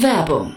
Werbung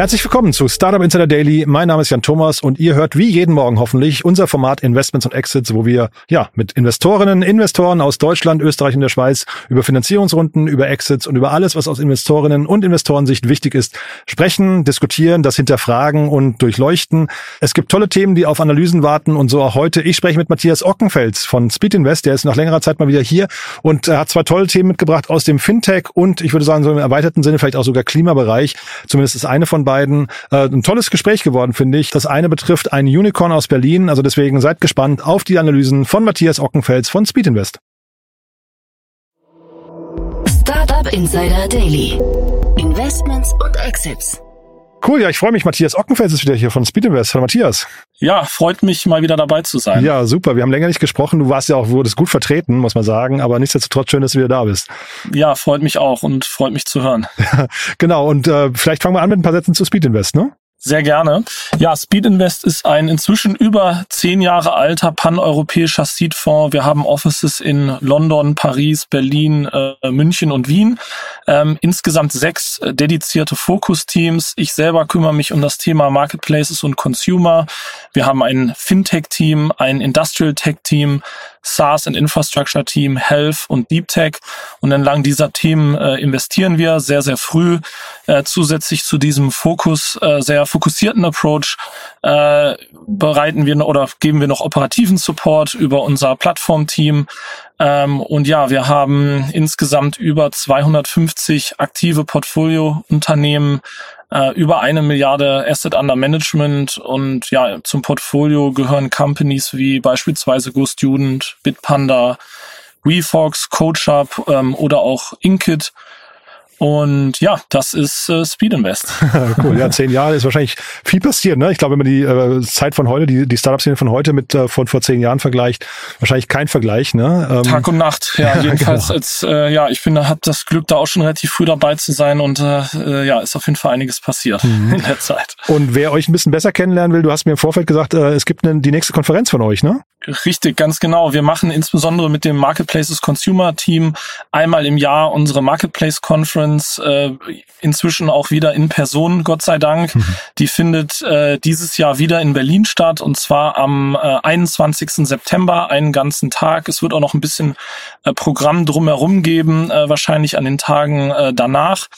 Herzlich willkommen zu Startup Insider Daily. Mein Name ist Jan Thomas und ihr hört wie jeden Morgen hoffentlich unser Format Investments und Exits, wo wir ja mit Investorinnen, Investoren aus Deutschland, Österreich und der Schweiz über Finanzierungsrunden, über Exits und über alles, was aus Investorinnen und Investorensicht wichtig ist, sprechen, diskutieren, das hinterfragen und durchleuchten. Es gibt tolle Themen, die auf Analysen warten und so auch heute. Ich spreche mit Matthias Ockenfels von Speed Invest, der ist nach längerer Zeit mal wieder hier und er hat zwei tolle Themen mitgebracht aus dem Fintech und ich würde sagen so im erweiterten Sinne vielleicht auch sogar Klimabereich. Zumindest ist eine von beiden. Äh, ein tolles Gespräch geworden, finde ich. Das eine betrifft ein Unicorn aus Berlin. Also deswegen seid gespannt auf die Analysen von Matthias Ockenfels von Speed Invest. Startup Insider Daily. Investments und Exits. Cool, ja, ich freue mich. Matthias Ockenfels ist wieder hier von Speed Invest. Hallo Matthias. Ja, freut mich mal wieder dabei zu sein. Ja, super. Wir haben länger nicht gesprochen. Du warst ja auch, wurdest gut vertreten, muss man sagen. Aber nichtsdestotrotz schön, dass du wieder da bist. Ja, freut mich auch und freut mich zu hören. genau. Und äh, vielleicht fangen wir an mit ein paar Sätzen zu Speed Invest, ne? Sehr gerne. Ja, Speed Invest ist ein inzwischen über zehn Jahre alter paneuropäischer Seedfonds. Wir haben Offices in London, Paris, Berlin, äh, München und Wien. Ähm, insgesamt sechs äh, dedizierte Fokusteams. Ich selber kümmere mich um das Thema Marketplaces und Consumer. Wir haben ein Fintech-Team, ein Industrial Tech-Team, SaaS und Infrastructure Team, Health und Deep Tech. Und entlang dieser Themen äh, investieren wir sehr, sehr früh. Äh, zusätzlich zu diesem Fokus, äh, sehr fokussierten Approach, äh, bereiten wir oder geben wir noch operativen Support über unser Plattformteam. Ähm, und ja, wir haben insgesamt über 250 aktive Portfolio-Unternehmen äh, über eine Milliarde Asset Under Management und ja, zum Portfolio gehören Companies wie beispielsweise GoStudent, Bitpanda, WeFox, CoachUp ähm, oder auch Inkit. Und ja, das ist äh, Speed Invest. cool, ja, zehn Jahre ist wahrscheinlich viel passiert. Ne? Ich glaube, wenn man die äh, Zeit von heute, die, die Startup-Szene von heute mit äh, von vor zehn Jahren vergleicht, wahrscheinlich kein Vergleich. Ne? Ähm, Tag und Nacht, ja, jedenfalls. genau. als, äh, ja, ich bin, habe das Glück, da auch schon relativ früh dabei zu sein und äh, äh, ja, ist auf jeden Fall einiges passiert mhm. in der Zeit. Und wer euch ein bisschen besser kennenlernen will, du hast mir im Vorfeld gesagt, äh, es gibt eine, die nächste Konferenz von euch, ne? Richtig, ganz genau. Wir machen insbesondere mit dem Marketplaces Consumer Team einmal im Jahr unsere Marketplace Conference, äh, inzwischen auch wieder in Person, Gott sei Dank. Mhm. Die findet äh, dieses Jahr wieder in Berlin statt und zwar am äh, 21. September, einen ganzen Tag. Es wird auch noch ein bisschen äh, Programm drumherum geben, äh, wahrscheinlich an den Tagen äh, danach.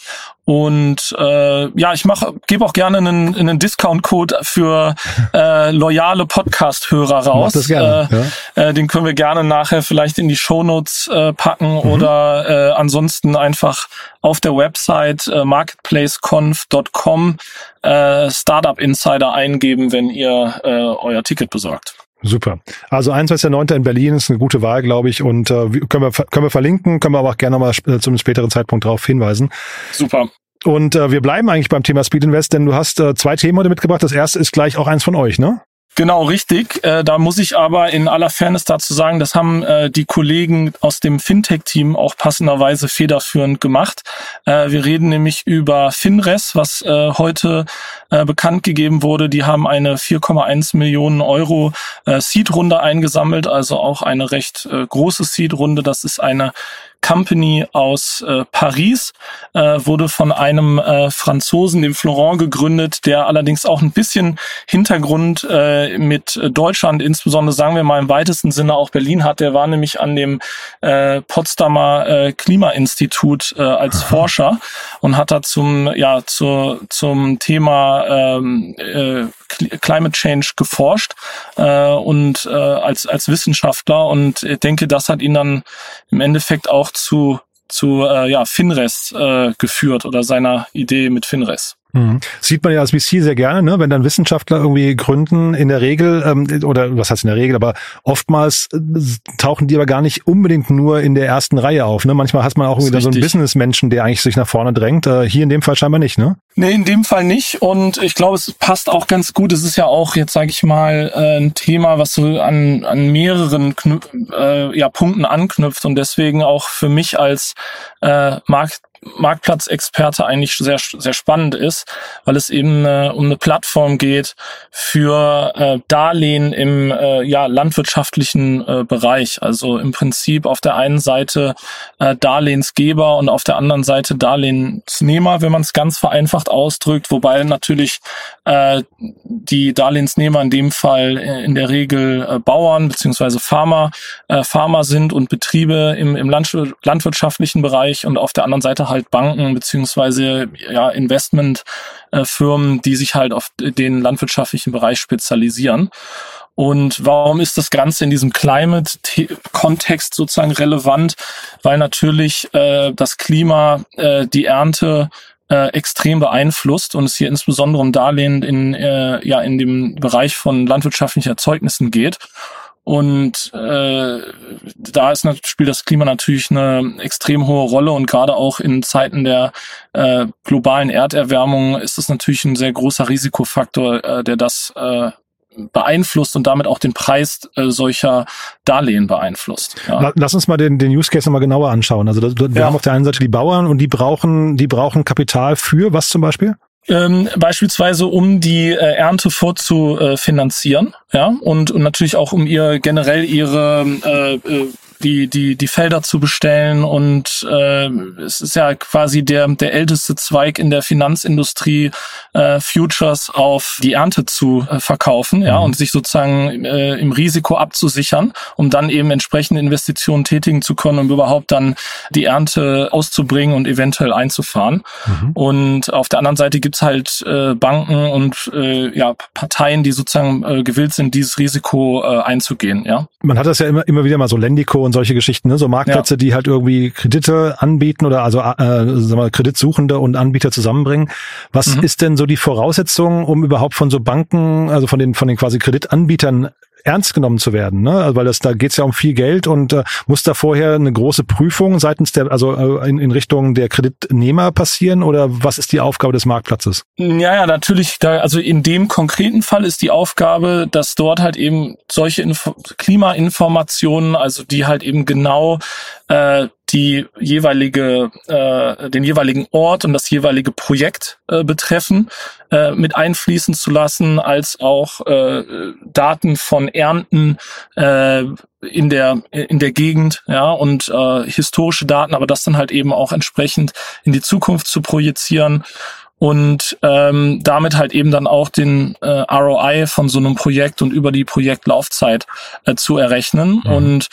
Und äh, ja, ich mache, gebe auch gerne einen, einen Discount-Code für äh, loyale Podcast-Hörer raus. das gerne, äh, ja. äh, den können wir gerne nachher vielleicht in die Shownotes äh, packen mhm. oder äh, ansonsten einfach auf der Website äh, marketplaceconf.com äh, Startup Insider eingeben, wenn ihr äh, euer Ticket besorgt. Super. Also 21.09. in Berlin ist eine gute Wahl, glaube ich. Und äh, können, wir, können wir verlinken, können wir aber auch gerne mal äh, zum späteren Zeitpunkt darauf hinweisen. Super. Und äh, wir bleiben eigentlich beim Thema Speed Invest, denn du hast äh, zwei Themen heute mitgebracht. Das erste ist gleich auch eins von euch, ne? Genau, richtig. Äh, da muss ich aber in aller Fairness dazu sagen, das haben äh, die Kollegen aus dem Fintech-Team auch passenderweise federführend gemacht. Äh, wir reden nämlich über Finres, was äh, heute äh, bekannt gegeben wurde. Die haben eine 4,1 Millionen Euro äh, Seed-Runde eingesammelt, also auch eine recht äh, große Seed-Runde. Das ist eine Company aus äh, Paris, äh, wurde von einem äh, Franzosen, dem Florent, gegründet, der allerdings auch ein bisschen Hintergrund äh, mit Deutschland, insbesondere sagen wir mal im weitesten Sinne auch Berlin hat. Der war nämlich an dem äh, Potsdamer äh, Klimainstitut äh, als. Forscher und hat da zum ja zu, zum Thema ähm, äh, Climate Change geforscht äh, und äh, als als Wissenschaftler und ich denke, das hat ihn dann im Endeffekt auch zu zu äh, ja, Finres äh, geführt oder seiner Idee mit Finres. Mhm. Sieht man ja als VC sehr gerne, ne? wenn dann Wissenschaftler irgendwie gründen, in der Regel, ähm, oder was heißt in der Regel, aber oftmals äh, tauchen die aber gar nicht unbedingt nur in der ersten Reihe auf. Ne? Manchmal hat man auch wieder so einen Businessmenschen, der eigentlich sich nach vorne drängt. Äh, hier in dem Fall scheinbar nicht, ne? Nee, in dem Fall nicht. Und ich glaube, es passt auch ganz gut. Es ist ja auch, jetzt sage ich mal, äh, ein Thema, was so an, an mehreren äh, ja, Punkten anknüpft und deswegen auch für mich als äh, Markt Marktplatzexperte eigentlich sehr, sehr spannend ist, weil es eben äh, um eine Plattform geht für äh, Darlehen im äh, ja, landwirtschaftlichen äh, Bereich. Also im Prinzip auf der einen Seite äh, Darlehensgeber und auf der anderen Seite Darlehensnehmer, wenn man es ganz vereinfacht ausdrückt, wobei natürlich äh, die Darlehensnehmer in dem Fall äh, in der Regel äh, Bauern beziehungsweise Farmer, äh, Farmer sind und Betriebe im, im landwirtschaftlichen Bereich und auf der anderen Seite halt Banken beziehungsweise ja, Investmentfirmen, die sich halt auf den landwirtschaftlichen Bereich spezialisieren. Und warum ist das Ganze in diesem Climate-Kontext sozusagen relevant? Weil natürlich äh, das Klima äh, die Ernte äh, extrem beeinflusst und es hier insbesondere um Darlehen in, äh, ja, in dem Bereich von landwirtschaftlichen Erzeugnissen geht. Und äh, da ist, spielt das Klima natürlich eine extrem hohe Rolle und gerade auch in Zeiten der äh, globalen Erderwärmung ist es natürlich ein sehr großer Risikofaktor, äh, der das äh, beeinflusst und damit auch den Preis äh, solcher Darlehen beeinflusst. Ja. Lass uns mal den, den Use Case nochmal genauer anschauen. Also das, wir ja. haben auf der einen Seite die Bauern und die brauchen, die brauchen Kapital für was zum Beispiel? Ähm, beispielsweise um die äh, Ernte vorzufinanzieren, ja, und, und natürlich auch um ihr generell ihre äh, äh, die, die, die Felder zu bestellen und äh, es ist ja quasi der, der älteste Zweig in der Finanzindustrie, äh, Futures auf die Ernte zu äh, verkaufen, ja, mhm. und sich sozusagen äh, im Risiko abzusichern, um dann eben entsprechende Investitionen tätigen zu können, um überhaupt dann die Ernte auszubringen und eventuell einzufahren. Mhm. Und auf der anderen Seite gibt's halt äh, Banken und äh, ja, Parteien, die sozusagen äh, gewillt sind, dieses Risiko äh, einzugehen, ja. Man hat das ja immer, immer wieder mal so Lendico und und solche Geschichten, ne? so Marktplätze, ja. die halt irgendwie Kredite anbieten oder also äh, sagen wir, Kreditsuchende und Anbieter zusammenbringen. Was mhm. ist denn so die Voraussetzung, um überhaupt von so Banken, also von den von den quasi Kreditanbietern ernst genommen zu werden, ne? Also, weil das da geht's ja um viel Geld und äh, muss da vorher eine große Prüfung seitens der, also äh, in, in Richtung der Kreditnehmer passieren oder was ist die Aufgabe des Marktplatzes? Ja, ja, natürlich. Da, also in dem konkreten Fall ist die Aufgabe, dass dort halt eben solche Info Klimainformationen, also die halt eben genau äh, die jeweilige, äh, den jeweiligen Ort und das jeweilige Projekt äh, betreffen, äh, mit einfließen zu lassen, als auch äh, Daten von Ernten äh, in der in der Gegend, ja und äh, historische Daten, aber das dann halt eben auch entsprechend in die Zukunft zu projizieren und ähm, damit halt eben dann auch den äh, ROI von so einem Projekt und über die Projektlaufzeit äh, zu errechnen. Mhm. Und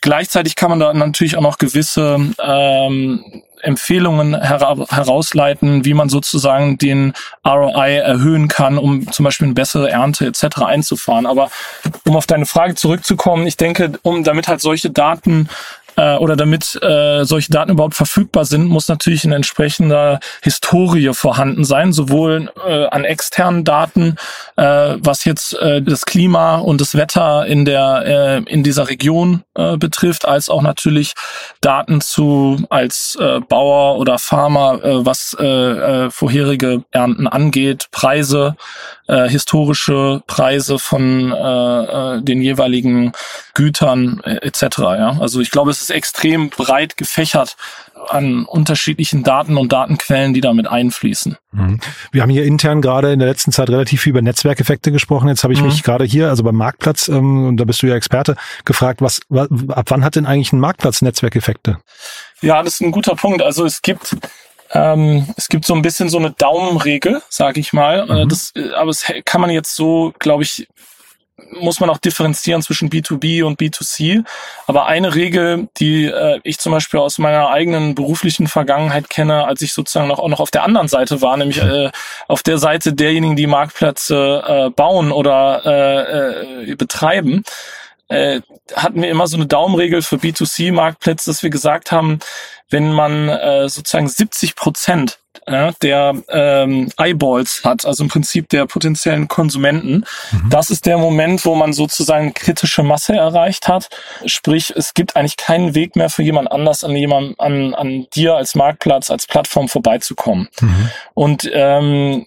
Gleichzeitig kann man da natürlich auch noch gewisse ähm, Empfehlungen hera herausleiten, wie man sozusagen den ROI erhöhen kann, um zum Beispiel eine bessere Ernte etc. einzufahren. Aber um auf deine Frage zurückzukommen, ich denke, um damit halt solche Daten äh, oder damit äh, solche Daten überhaupt verfügbar sind, muss natürlich eine entsprechende Historie vorhanden sein, sowohl äh, an externen Daten, äh, was jetzt äh, das Klima und das Wetter in der äh, in dieser Region äh, betrifft, als auch natürlich Daten zu als äh, Bauer oder Farmer, äh, was äh, äh, vorherige Ernten angeht, Preise, äh, historische Preise von äh, äh, den jeweiligen Gütern äh, etc. Ja? Also ich glaube, es ist extrem breit gefächert an unterschiedlichen Daten und Datenquellen, die damit einfließen. Mhm. Wir haben hier intern gerade in der letzten Zeit relativ viel über Netzwerkeffekte gesprochen. Jetzt habe ich mhm. mich gerade hier, also beim Marktplatz, ähm, und da bist du ja Experte, gefragt, was, was ab wann hat denn eigentlich ein Marktplatz Netzwerkeffekte? Ja, das ist ein guter Punkt. Also es gibt ähm, es gibt so ein bisschen so eine Daumenregel, sage ich mal. Äh, mhm. Das, äh, aber es kann man jetzt so, glaube ich, muss man auch differenzieren zwischen B2B und B2C. Aber eine Regel, die äh, ich zum Beispiel aus meiner eigenen beruflichen Vergangenheit kenne, als ich sozusagen noch, auch noch auf der anderen Seite war, nämlich äh, auf der Seite derjenigen, die Marktplätze äh, bauen oder äh, äh, betreiben, äh, hatten wir immer so eine Daumenregel für B2C-Marktplätze, dass wir gesagt haben, wenn man äh, sozusagen 70 Prozent ja, der ähm, Eyeballs hat, also im Prinzip der potenziellen Konsumenten. Mhm. Das ist der Moment, wo man sozusagen kritische Masse erreicht hat. Sprich, es gibt eigentlich keinen Weg mehr für jemand anders an jemand, an, an dir als Marktplatz, als Plattform vorbeizukommen. Mhm. Und ähm,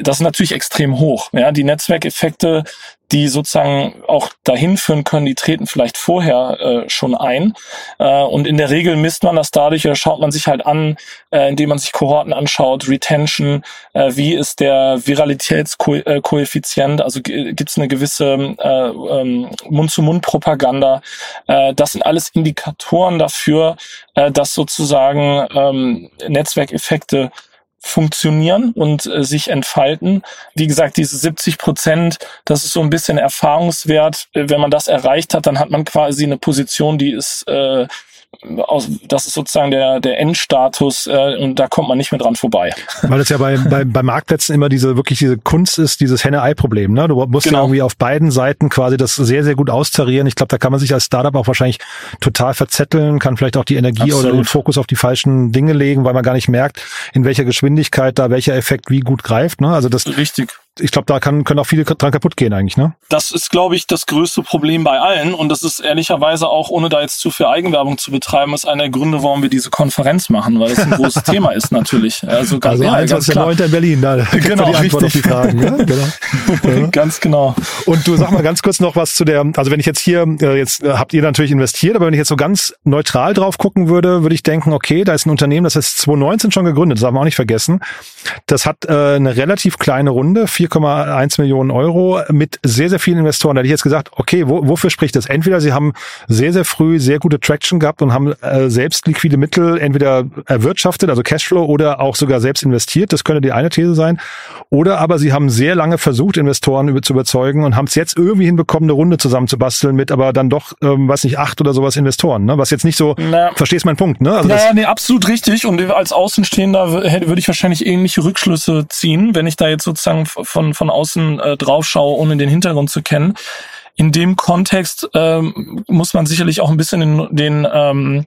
das ist natürlich extrem hoch. Ja, die Netzwerkeffekte die sozusagen auch dahin führen können, die treten vielleicht vorher äh, schon ein. Äh, und in der Regel misst man das dadurch oder schaut man sich halt an, äh, indem man sich Kohorten anschaut, Retention, äh, wie ist der Viralitätskoeffizient, also gibt es eine gewisse äh, ähm, Mund-zu-Mund-Propaganda. Äh, das sind alles Indikatoren dafür, äh, dass sozusagen ähm, Netzwerkeffekte funktionieren und äh, sich entfalten. Wie gesagt, diese 70 Prozent, das ist so ein bisschen Erfahrungswert. Äh, wenn man das erreicht hat, dann hat man quasi eine Position, die ist äh, aus, das ist sozusagen der, der Endstatus äh, und da kommt man nicht mehr dran vorbei. Weil es ja bei, bei, bei Marktplätzen immer diese wirklich diese Kunst ist, dieses Henne-Ei-Problem. Ne? Du musst genau. ja irgendwie auf beiden Seiten quasi das sehr, sehr gut austarieren. Ich glaube, da kann man sich als Startup auch wahrscheinlich total verzetteln, kann vielleicht auch die Energie Absolut. oder den Fokus auf die falschen Dinge legen, weil man gar nicht merkt, in welcher Geschwindigkeit da welcher Effekt wie gut greift. Ne? Also das Richtig ich glaube, da kann, können auch viele dran kaputt gehen eigentlich, ne? Das ist, glaube ich, das größte Problem bei allen. Und das ist ehrlicherweise auch, ohne da jetzt zu viel Eigenwerbung zu betreiben, ist einer der Gründe, warum wir diese Konferenz machen, weil das ein großes Thema ist natürlich. Also, ganz, also ja, eins ganz klar. in Berlin, da genau, die Antwort richtig. auf die Fragen. Ne? Genau. Ja. ganz genau. Und du sag mal ganz kurz noch was zu der, also wenn ich jetzt hier, äh, jetzt äh, habt ihr natürlich investiert, aber wenn ich jetzt so ganz neutral drauf gucken würde, würde ich denken, okay, da ist ein Unternehmen, das ist 2019 schon gegründet, das haben wir auch nicht vergessen. Das hat äh, eine relativ kleine Runde, 4,1 Millionen Euro mit sehr, sehr vielen Investoren. Da hätte ich jetzt gesagt, okay, wo, wofür spricht das? Entweder sie haben sehr, sehr früh sehr gute Traction gehabt und haben äh, selbst liquide Mittel entweder erwirtschaftet, also Cashflow, oder auch sogar selbst investiert. Das könnte die eine These sein. Oder aber sie haben sehr lange versucht, Investoren über, zu überzeugen und haben es jetzt irgendwie hinbekommen, eine Runde zusammenzubasteln mit aber dann doch, ähm, weiß nicht, acht oder sowas Investoren. Ne? Was jetzt nicht so, Na, verstehst meinen Punkt, ne? Also naja, nee, absolut richtig. Und als Außenstehender würde ich wahrscheinlich ähnliche Rückschlüsse ziehen, wenn ich da jetzt sozusagen von, von außen äh, drauf schaue, ohne den Hintergrund zu kennen. In dem Kontext ähm, muss man sicherlich auch ein bisschen den, den ähm,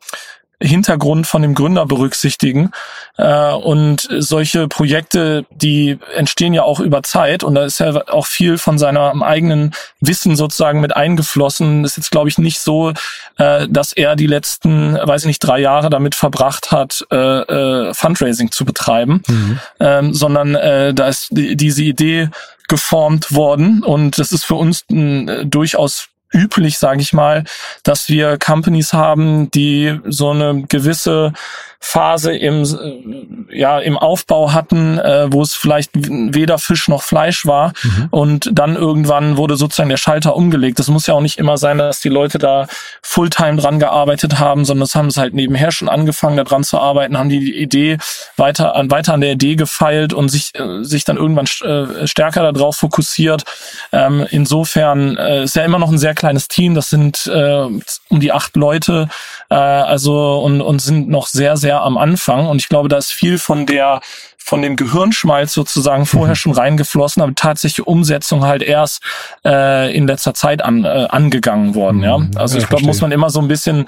Hintergrund von dem Gründer berücksichtigen. Äh, und solche Projekte, die entstehen ja auch über Zeit und da ist ja auch viel von seinem eigenen Wissen sozusagen mit eingeflossen. Das ist jetzt, glaube ich, nicht so, äh, dass er die letzten, weiß ich nicht, drei Jahre damit verbracht hat, äh, äh, Fundraising zu betreiben, mhm. ähm, sondern äh, da ist die, diese Idee geformt worden und das ist für uns ein, äh, durchaus üblich, sage ich mal, dass wir Companies haben, die so eine gewisse Phase im, äh, ja, im Aufbau hatten, äh, wo es vielleicht weder Fisch noch Fleisch war. Mhm. Und dann irgendwann wurde sozusagen der Schalter umgelegt. Das muss ja auch nicht immer sein, dass die Leute da Fulltime dran gearbeitet haben, sondern das haben sie halt nebenher schon angefangen, da dran zu arbeiten, haben die Idee weiter an, weiter an der Idee gefeilt und sich, äh, sich dann irgendwann äh, stärker darauf fokussiert. Ähm, insofern äh, ist ja immer noch ein sehr kleines Team. Das sind äh, um die acht Leute, äh, also und, und sind noch sehr, sehr am Anfang. Und ich glaube, da ist viel von der von dem Gehirnschmalz sozusagen vorher mhm. schon reingeflossen, aber tatsächliche Umsetzung halt erst äh, in letzter Zeit an, äh, angegangen worden. Ja, mhm. also ja, ich glaube, muss man immer so ein bisschen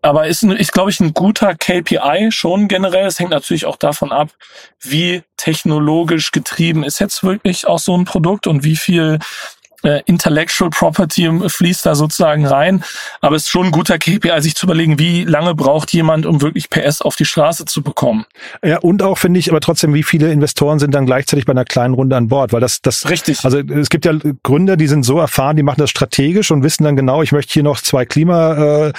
aber ist, ist glaube ich, ein guter KPI schon generell. Es hängt natürlich auch davon ab, wie technologisch getrieben ist jetzt wirklich auch so ein Produkt und wie viel äh, Intellectual Property fließt da sozusagen rein. Aber es ist schon ein guter KPI, sich zu überlegen, wie lange braucht jemand, um wirklich PS auf die Straße zu bekommen. Ja, und auch finde ich aber trotzdem, wie viele Investoren sind dann gleichzeitig bei einer kleinen Runde an Bord, weil das, das, richtig. Also es gibt ja Gründer, die sind so erfahren, die machen das strategisch und wissen dann genau, ich möchte hier noch zwei Klima, äh,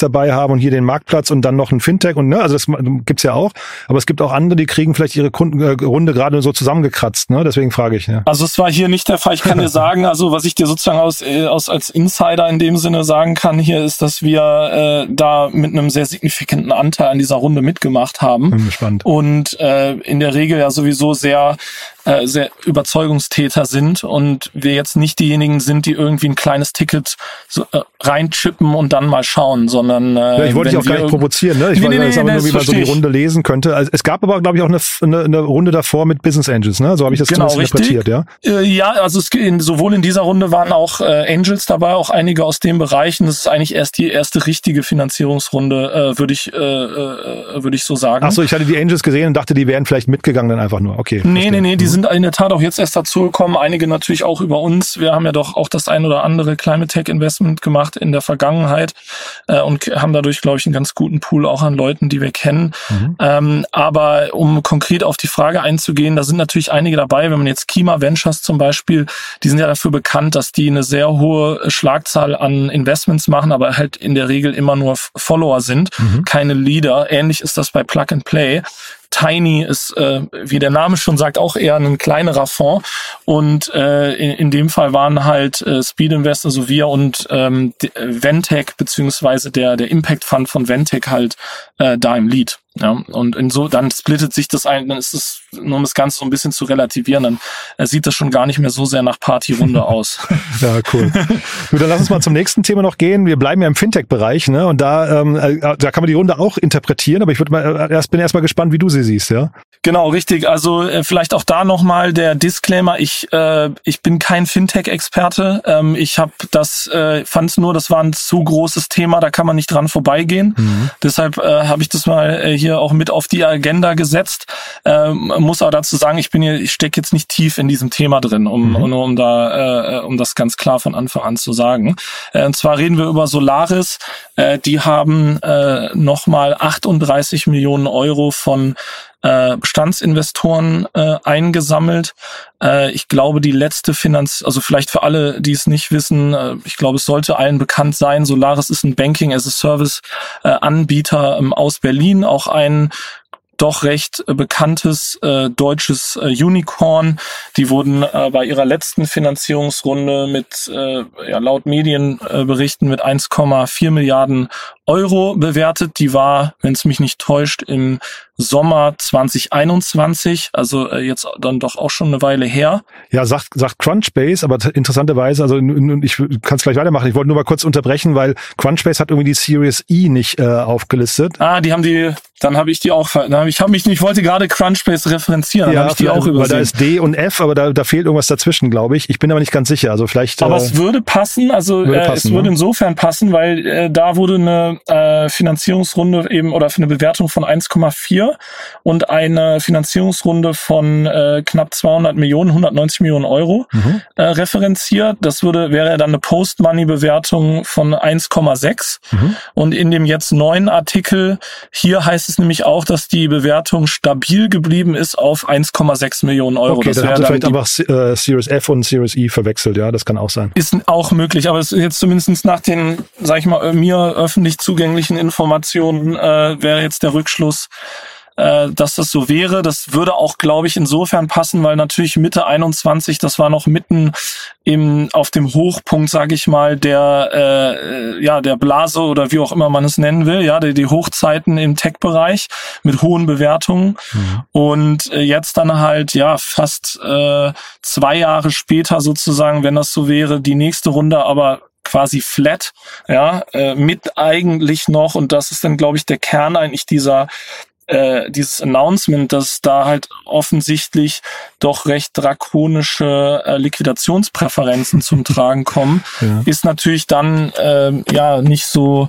dabei haben und hier den Marktplatz und dann noch ein Fintech und ne, also das gibt's ja auch. Aber es gibt auch andere, die kriegen vielleicht ihre Kunden, äh, Runde gerade so zusammengekratzt, ne? Deswegen frage ich. Ja. Also es war hier nicht der Fall. Ich kann dir sagen, also was ich dir sozusagen aus, äh, aus als Insider in dem Sinne sagen kann hier, ist, dass wir äh, da mit einem sehr signifikanten Anteil an dieser Runde mitgemacht haben. Bin gespannt. Und äh, in der Regel ja sowieso sehr äh, sehr Überzeugungstäter sind und wir jetzt nicht diejenigen sind, die irgendwie ein kleines Ticket so, äh, reinchippen und dann mal schauen, sondern äh, ja, ich wollte dich auch gar nicht provozieren, ne? Ich nee, wollte nee, das aber nee, nur, wie man so die Runde lesen könnte. Also es gab aber, glaube ich, auch eine, eine, eine Runde davor mit Business Angels, ne? So habe ich das genau, interpretiert, ja? Äh, ja, also es, in, sowohl in dieser Runde waren auch äh, Angels dabei, auch einige aus dem Bereich. Und das ist eigentlich erst die erste richtige Finanzierungsrunde, äh, würde ich, äh, äh, würde ich so sagen. Ach so, ich hatte die Angels gesehen und dachte, die wären vielleicht mitgegangen dann einfach nur. Okay. Nee, verstehe. nee, nee, die. Sind in der Tat auch jetzt erst dazugekommen. Einige natürlich auch über uns. Wir haben ja doch auch das ein oder andere Climate Tech Investment gemacht in der Vergangenheit äh, und haben dadurch, glaube ich, einen ganz guten Pool auch an Leuten, die wir kennen. Mhm. Ähm, aber um konkret auf die Frage einzugehen, da sind natürlich einige dabei. Wenn man jetzt Kima Ventures zum Beispiel, die sind ja dafür bekannt, dass die eine sehr hohe Schlagzahl an Investments machen, aber halt in der Regel immer nur Follower sind, mhm. keine Leader. Ähnlich ist das bei Plug and Play. Tiny ist, äh, wie der Name schon sagt, auch eher ein kleinerer Fonds. Und äh, in, in dem Fall waren halt äh, Speed Invest, also wir und ähm, Ventec beziehungsweise der, der Impact Fund von Ventec halt äh, da im Lead. Ja, und in so, dann splittet sich das ein, dann ist es, nur um das Ganze so ein bisschen zu relativieren, dann äh, sieht das schon gar nicht mehr so sehr nach Partyrunde aus. ja, cool. Gut, dann lass uns mal zum nächsten Thema noch gehen. Wir bleiben ja im Fintech-Bereich, ne? Und da, ähm, äh, da kann man die Runde auch interpretieren, aber ich würde mal äh, erst bin erst mal gespannt, wie du sie siehst, ja? Genau, richtig. Also äh, vielleicht auch da nochmal der Disclaimer. Ich, äh, ich bin kein Fintech-Experte. Ähm, ich habe das, äh, fand nur, das war ein zu großes Thema, da kann man nicht dran vorbeigehen. Mhm. Deshalb äh, habe ich das mal äh, hier auch mit auf die Agenda gesetzt. Ähm, muss aber dazu sagen, ich bin hier, ich stecke jetzt nicht tief in diesem Thema drin, um, mhm. nur um da, äh, um das ganz klar von Anfang an zu sagen. Äh, und zwar reden wir über Solaris. Äh, die haben äh, nochmal 38 Millionen Euro von äh, Bestandsinvestoren äh, eingesammelt. Äh, ich glaube, die letzte Finanz, also vielleicht für alle, die es nicht wissen, äh, ich glaube, es sollte allen bekannt sein. Solaris ist ein Banking as a Service äh, Anbieter ähm, aus Berlin, auch ein doch recht äh, bekanntes äh, deutsches äh, Unicorn. Die wurden äh, bei ihrer letzten Finanzierungsrunde mit äh, ja, laut Medienberichten mit 1,4 Milliarden Euro bewertet. Die war, wenn es mich nicht täuscht, im Sommer 2021, also äh, jetzt dann doch auch schon eine Weile her. Ja, sagt, sagt Crunchbase, aber interessanterweise, also ich kann es gleich weitermachen. Ich wollte nur mal kurz unterbrechen, weil Crunchbase hat irgendwie die Series E nicht äh, aufgelistet. Ah, die haben die, dann habe ich die auch, dann hab ich habe mich, ich wollte gerade Crunchbase referenzieren, dann ja, habe ich die auch übersehen. Weil da ist D und F, aber da, da fehlt irgendwas dazwischen, glaube ich. Ich bin aber nicht ganz sicher. Also vielleicht. Aber äh, es würde passen, also würde äh, passen, es würde ne? insofern passen, weil äh, da wurde eine äh, Finanzierungsrunde eben oder für eine Bewertung von 1,4 und eine Finanzierungsrunde von äh, knapp 200 Millionen, 190 Millionen Euro mhm. äh, referenziert. Das würde wäre dann eine Post-Money-Bewertung von 1,6. Mhm. Und in dem jetzt neuen Artikel hier heißt es nämlich auch, dass die Bewertung stabil geblieben ist auf 1,6 Millionen Euro. Okay, das dann haben sie vielleicht einfach äh, Series F und Series E verwechselt. Ja, das kann auch sein. Ist auch möglich, aber es ist jetzt zumindest nach den, sag ich mal, mir öffentlich zugänglichen Informationen äh, wäre jetzt der Rückschluss, äh, dass das so wäre. Das würde auch, glaube ich, insofern passen, weil natürlich Mitte 21, das war noch mitten im auf dem Hochpunkt, sage ich mal, der äh, ja der Blase oder wie auch immer man es nennen will, ja, die, die Hochzeiten im Tech-Bereich mit hohen Bewertungen mhm. und äh, jetzt dann halt ja fast äh, zwei Jahre später sozusagen, wenn das so wäre, die nächste Runde, aber quasi flat, ja, äh, mit eigentlich noch, und das ist dann, glaube ich, der Kern eigentlich dieser äh, dieses Announcement, dass da halt offensichtlich doch recht drakonische äh, Liquidationspräferenzen zum Tragen kommen, ja. ist natürlich dann äh, ja nicht so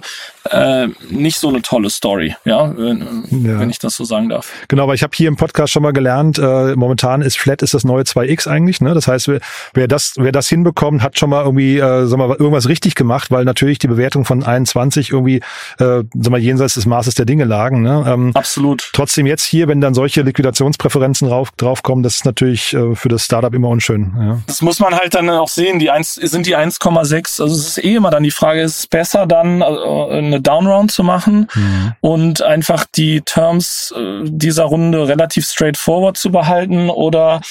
äh, nicht so eine tolle Story, ja wenn, ja. wenn ich das so sagen darf. Genau, aber ich habe hier im Podcast schon mal gelernt, äh, momentan ist Flat ist das neue 2X eigentlich, ne? Das heißt, wer, wer das wer das hinbekommt, hat schon mal irgendwie äh, sag mal irgendwas richtig gemacht, weil natürlich die Bewertung von 21 irgendwie äh, sag mal jenseits des Maßes der Dinge lagen, ne? Ähm, Absolut. Trotzdem jetzt hier, wenn dann solche Liquidationspräferenzen drauf, draufkommen, das ist natürlich äh, für das Startup immer unschön. Ja. Das muss man halt dann auch sehen. Die eins sind die 1,6. Also es ist eh immer dann die Frage, ist es besser dann äh, eine Downround zu machen mhm. und einfach die Terms äh, dieser Runde relativ straightforward zu behalten oder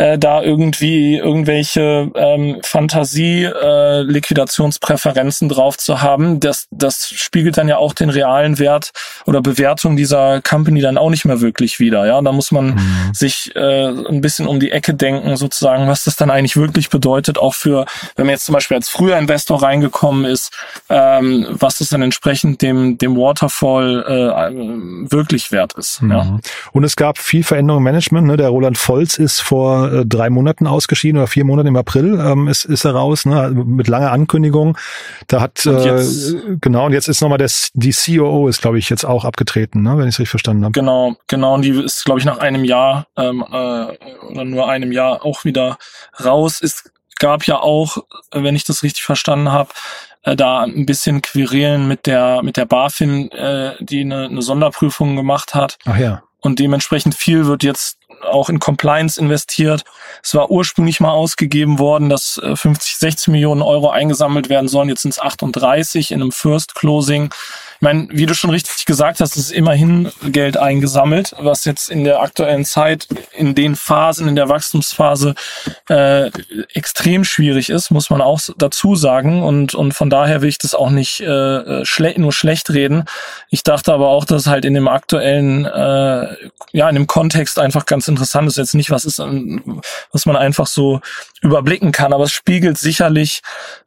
äh, da irgendwie irgendwelche ähm, Fantasie-Liquidationspräferenzen äh, drauf zu haben. Das, das spiegelt dann ja auch den realen Wert oder Bewertung dieser Company dann auch nicht mehr wirklich wieder. Ja, da muss man mhm. sich äh, ein bisschen um die Ecke denken, sozusagen, was das dann eigentlich wirklich bedeutet, auch für, wenn man jetzt zum Beispiel als früher Investor reingekommen ist, ähm, was das dann entsprechend dem, dem Waterfall äh, wirklich wert ist. Mhm. Ja. Und es gab viel Veränderung im Management. Ne? Der Roland Volz ist vor äh, drei Monaten ausgeschieden oder vier Monaten im April ähm, ist, ist er raus, ne? mit langer Ankündigung. Da hat und äh, genau und jetzt ist nochmal das die COO ist glaube ich jetzt auch abgetreten, ne? wenn ich es richtig verstanden habe. Genau, genau und die ist glaube ich nach einem Jahr ähm, äh, oder nur einem Jahr auch wieder raus. Es gab ja auch, wenn ich das richtig verstanden habe, äh, da ein bisschen Querelen mit der mit der BaFin, äh, die eine, eine Sonderprüfung gemacht hat. Ach ja. Und dementsprechend viel wird jetzt auch in Compliance investiert. Es war ursprünglich mal ausgegeben worden, dass 50, äh, 60 Millionen Euro eingesammelt werden sollen. Jetzt sind es 38 in einem First Closing. Ich meine, wie du schon richtig gesagt hast, ist immerhin Geld eingesammelt, was jetzt in der aktuellen Zeit, in den Phasen, in der Wachstumsphase äh, extrem schwierig ist, muss man auch dazu sagen. Und, und von daher will ich das auch nicht äh, schle nur schlecht reden. Ich dachte aber auch, dass halt in dem aktuellen, äh, ja, in dem Kontext einfach ganz interessant ist. Jetzt nicht, was ist, was man einfach so überblicken kann, aber es spiegelt sicherlich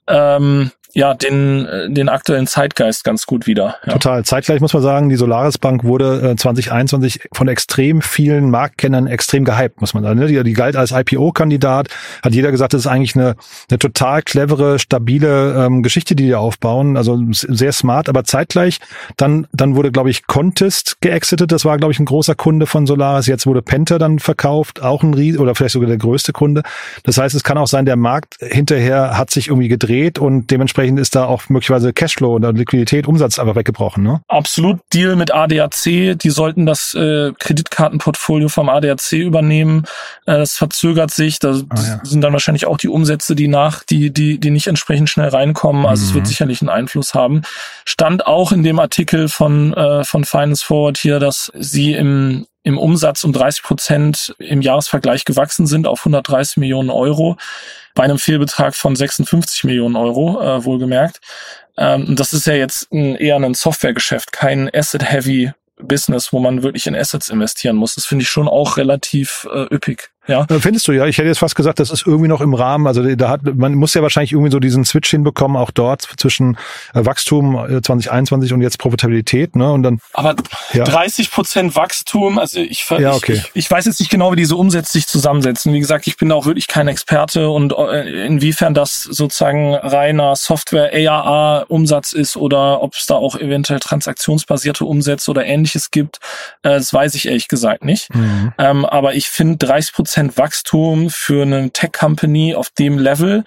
ähm, ja, den, äh, den aktuellen Zeitgeist ganz gut wieder. Ja. Total. Zeitgleich muss man sagen, die Solaris Bank wurde äh, 2021 von extrem vielen Marktkennern extrem gehypt, muss man sagen. Ne? Die, die galt als IPO-Kandidat, hat jeder gesagt, das ist eigentlich eine, eine total clevere, stabile ähm, Geschichte, die die aufbauen. Also sehr smart, aber zeitgleich dann, dann wurde, glaube ich, Contest geexitet. Das war, glaube ich, ein großer Kunde von Solaris. Jetzt wurde Penta dann verkauft, auch ein Ries oder vielleicht sogar der größte Kunde. Das heißt, es kann auch sein, der Markt hinterher hat sich irgendwie gedreht und dementsprechend dementsprechend ist da auch möglicherweise Cashflow oder Liquidität, Umsatz einfach weggebrochen. Ne? Absolut Deal mit ADAC. Die sollten das äh, Kreditkartenportfolio vom ADAC übernehmen. Äh, das verzögert sich. Da ah, ja. sind dann wahrscheinlich auch die Umsätze, die nach, die, die, die nicht entsprechend schnell reinkommen. Also mhm. es wird mhm. sicherlich einen Einfluss haben. Stand auch in dem Artikel von, äh, von Finance Forward hier, dass sie im im Umsatz um 30 Prozent im Jahresvergleich gewachsen sind auf 130 Millionen Euro bei einem Fehlbetrag von 56 Millionen Euro, äh, wohlgemerkt. Ähm, das ist ja jetzt ein, eher ein Softwaregeschäft, kein Asset-Heavy Business, wo man wirklich in Assets investieren muss. Das finde ich schon auch relativ äh, üppig. Ja. Äh, findest du ja? Ich hätte jetzt fast gesagt, das ist irgendwie noch im Rahmen. Also da hat man muss ja wahrscheinlich irgendwie so diesen Switch hinbekommen, auch dort zwischen äh, Wachstum 2021 äh, und jetzt Profitabilität, ne? Und dann. Aber ja. 30 Prozent Wachstum, also ich, ja, okay. ich, ich weiß jetzt nicht genau, wie diese Umsätze sich zusammensetzen. Wie gesagt, ich bin da auch wirklich kein Experte und inwiefern das sozusagen reiner Software AAA Umsatz ist oder ob es da auch eventuell transaktionsbasierte Umsätze oder ähnliches gibt, das weiß ich ehrlich gesagt nicht. Mhm. Ähm, aber ich finde 30 Prozent Prozent Wachstum für eine Tech-Company auf dem Level,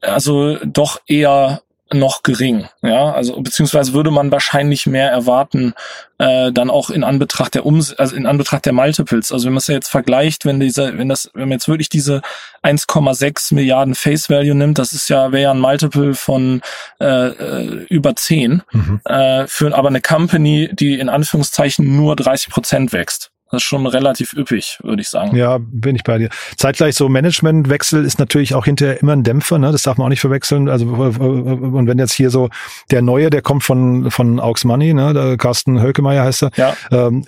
also doch eher noch gering, ja, also beziehungsweise würde man wahrscheinlich mehr erwarten, äh, dann auch in Anbetracht der Ums also in Anbetracht der Multiples. Also wenn man es ja jetzt vergleicht, wenn dieser, wenn das, wenn man jetzt wirklich diese 1,6 Milliarden Face Value nimmt, das ist ja wäre ja ein Multiple von äh, äh über 10 mhm. äh, für aber eine Company, die in Anführungszeichen nur 30 Prozent wächst. Das ist schon relativ üppig, würde ich sagen. Ja, bin ich bei dir. Zeitgleich so Managementwechsel ist natürlich auch hinterher immer ein Dämpfer, ne? Das darf man auch nicht verwechseln. Also und wenn jetzt hier so der neue, der kommt von von Aux Money, ne? Der Carsten Hölkemeyer heißt er. Ja. Ähm,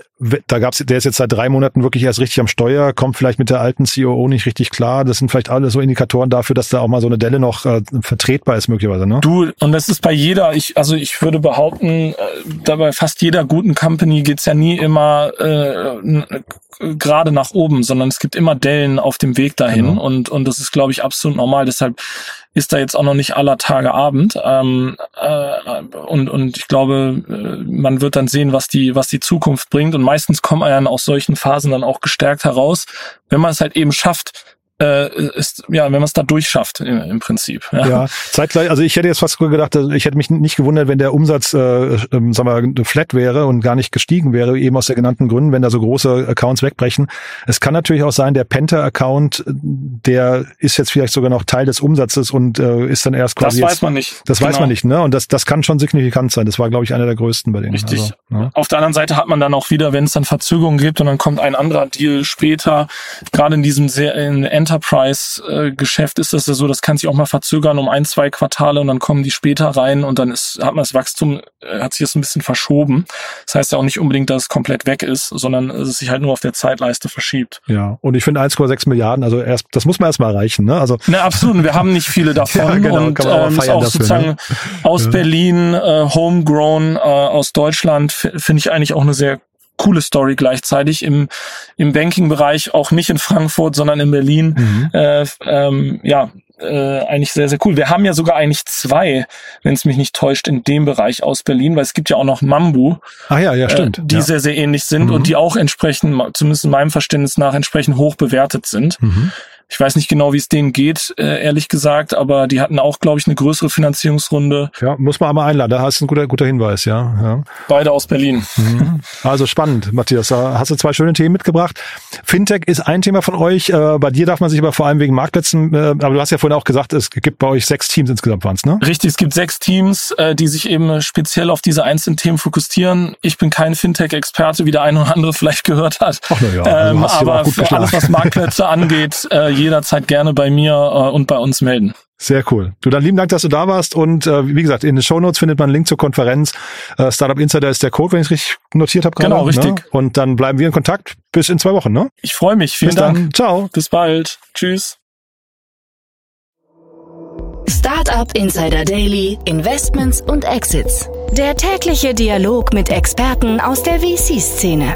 da gab's, der ist jetzt seit drei Monaten wirklich erst richtig am Steuer, kommt vielleicht mit der alten COO nicht richtig klar. Das sind vielleicht alle so Indikatoren dafür, dass da auch mal so eine Delle noch äh, vertretbar ist möglicherweise. Ne? Du und das ist bei jeder. Ich also ich würde behaupten, äh, dabei fast jeder guten Company geht's ja nie immer äh, gerade nach oben, sondern es gibt immer Dellen auf dem Weg dahin genau. und und das ist glaube ich absolut normal. Deshalb ist da jetzt auch noch nicht aller Tage Abend. Ähm, äh, und, und ich glaube, äh, man wird dann sehen, was die, was die Zukunft bringt. Und meistens kommt man ja aus solchen Phasen dann auch gestärkt heraus, wenn man es halt eben schafft, äh, ist, ja, wenn man es da durchschafft im, im Prinzip. Ja. ja, zeitgleich, also ich hätte jetzt fast gedacht, also ich hätte mich nicht gewundert, wenn der Umsatz, äh, ähm, sagen wir, flat wäre und gar nicht gestiegen wäre, eben aus der genannten Gründen, wenn da so große Accounts wegbrechen. Es kann natürlich auch sein, der Penta-Account, der ist jetzt vielleicht sogar noch Teil des Umsatzes und äh, ist dann erst quasi. Das weiß jetzt, man nicht. Das genau. weiß man nicht, ne? Und das, das kann schon signifikant sein. Das war, glaube ich, einer der größten bei denen. Richtig. Also, ne? Auf der anderen Seite hat man dann auch wieder, wenn es dann Verzögerungen gibt und dann kommt ein anderer Deal später, gerade in diesem sehr in Enterprise-Geschäft ist das ja so, das kann sich auch mal verzögern um ein, zwei Quartale und dann kommen die später rein und dann ist, hat man das Wachstum, äh, hat sich das ein bisschen verschoben. Das heißt ja auch nicht unbedingt, dass es komplett weg ist, sondern es sich halt nur auf der Zeitleiste verschiebt. Ja, und ich finde 1,6 Milliarden, also erst, das muss man erstmal erreichen, ne? Also. Ne, absolut. Wir haben nicht viele davon ja, genau, und ähm, ist auch dafür, sozusagen ne? aus ja. Berlin, äh, homegrown, äh, aus Deutschland, finde ich eigentlich auch eine sehr coole Story gleichzeitig im, im Banking-Bereich, auch nicht in Frankfurt, sondern in Berlin. Mhm. Äh, ähm, ja, äh, eigentlich sehr, sehr cool. Wir haben ja sogar eigentlich zwei, wenn es mich nicht täuscht, in dem Bereich aus Berlin, weil es gibt ja auch noch Mambu. Ah ja, ja, stimmt. Äh, die ja. sehr, sehr ähnlich sind mhm. und die auch entsprechend, zumindest in meinem Verständnis nach, entsprechend hoch bewertet sind. Mhm. Ich weiß nicht genau, wie es denen geht, äh, ehrlich gesagt, aber die hatten auch, glaube ich, eine größere Finanzierungsrunde. Ja, muss man aber einladen. Da hast du ein guter, guter Hinweis, ja. ja. Beide aus Berlin. Mhm. Also spannend, Matthias. Da hast du zwei schöne Themen mitgebracht. Fintech ist ein Thema von euch. Äh, bei dir darf man sich aber vor allem wegen Marktplätzen, äh, aber du hast ja vorhin auch gesagt, es gibt bei euch sechs Teams insgesamt waren es, ne? Richtig, es gibt sechs Teams, äh, die sich eben speziell auf diese einzelnen Themen fokussieren. Ich bin kein Fintech-Experte, wie der eine oder andere vielleicht gehört hat. Ach, na ja, ähm, aber für alles, was Marktplätze angeht, äh, jederzeit gerne bei mir äh, und bei uns melden. Sehr cool. Du, dann lieben Dank, dass du da warst. Und äh, wie gesagt, in den Shownotes findet man einen Link zur Konferenz. Äh, Startup Insider ist der Code, wenn ich es richtig notiert habe. Genau, richtig. Ne? Und dann bleiben wir in Kontakt bis in zwei Wochen. Ne? Ich freue mich. Vielen bis Dank. Dann. Ciao. Bis bald. Tschüss. Startup Insider Daily, Investments und Exits. Der tägliche Dialog mit Experten aus der VC-Szene.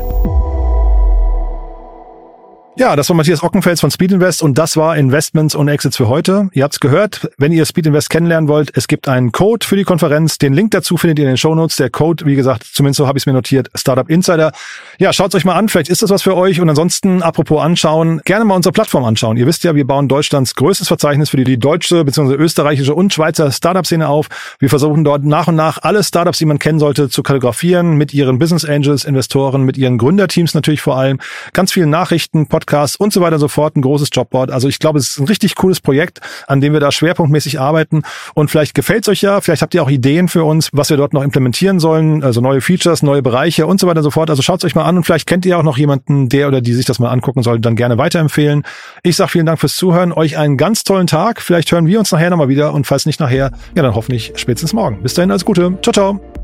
Ja, das war Matthias Ockenfels von Speed Invest und das war Investments und Exits für heute. Ihr habt's gehört, wenn ihr Speed Invest kennenlernen wollt, es gibt einen Code für die Konferenz. Den Link dazu findet ihr in den Shownotes. Der Code, wie gesagt, zumindest so habe ich es mir notiert, Startup Insider. Ja, schaut's euch mal an, vielleicht ist das was für euch. Und ansonsten, apropos anschauen, gerne mal unsere Plattform anschauen. Ihr wisst ja, wir bauen Deutschlands größtes Verzeichnis für die, die deutsche bzw. österreichische und Schweizer Startup-Szene auf. Wir versuchen dort nach und nach alle Startups, die man kennen sollte, zu kalligrafieren mit ihren Business Angels, Investoren, mit ihren Gründerteams natürlich vor allem. Ganz viele Nachrichten, Podcasts und so weiter und so fort, ein großes Jobboard. Also ich glaube, es ist ein richtig cooles Projekt, an dem wir da schwerpunktmäßig arbeiten. Und vielleicht gefällt's euch ja, vielleicht habt ihr auch Ideen für uns, was wir dort noch implementieren sollen, also neue Features, neue Bereiche und so weiter und so fort. Also schaut's euch mal an und vielleicht kennt ihr auch noch jemanden, der oder die sich das mal angucken soll, dann gerne weiterempfehlen. Ich sage vielen Dank fürs Zuhören, euch einen ganz tollen Tag. Vielleicht hören wir uns nachher nochmal wieder und falls nicht nachher, ja dann hoffentlich spätestens morgen. Bis dahin, alles Gute. Ciao, ciao.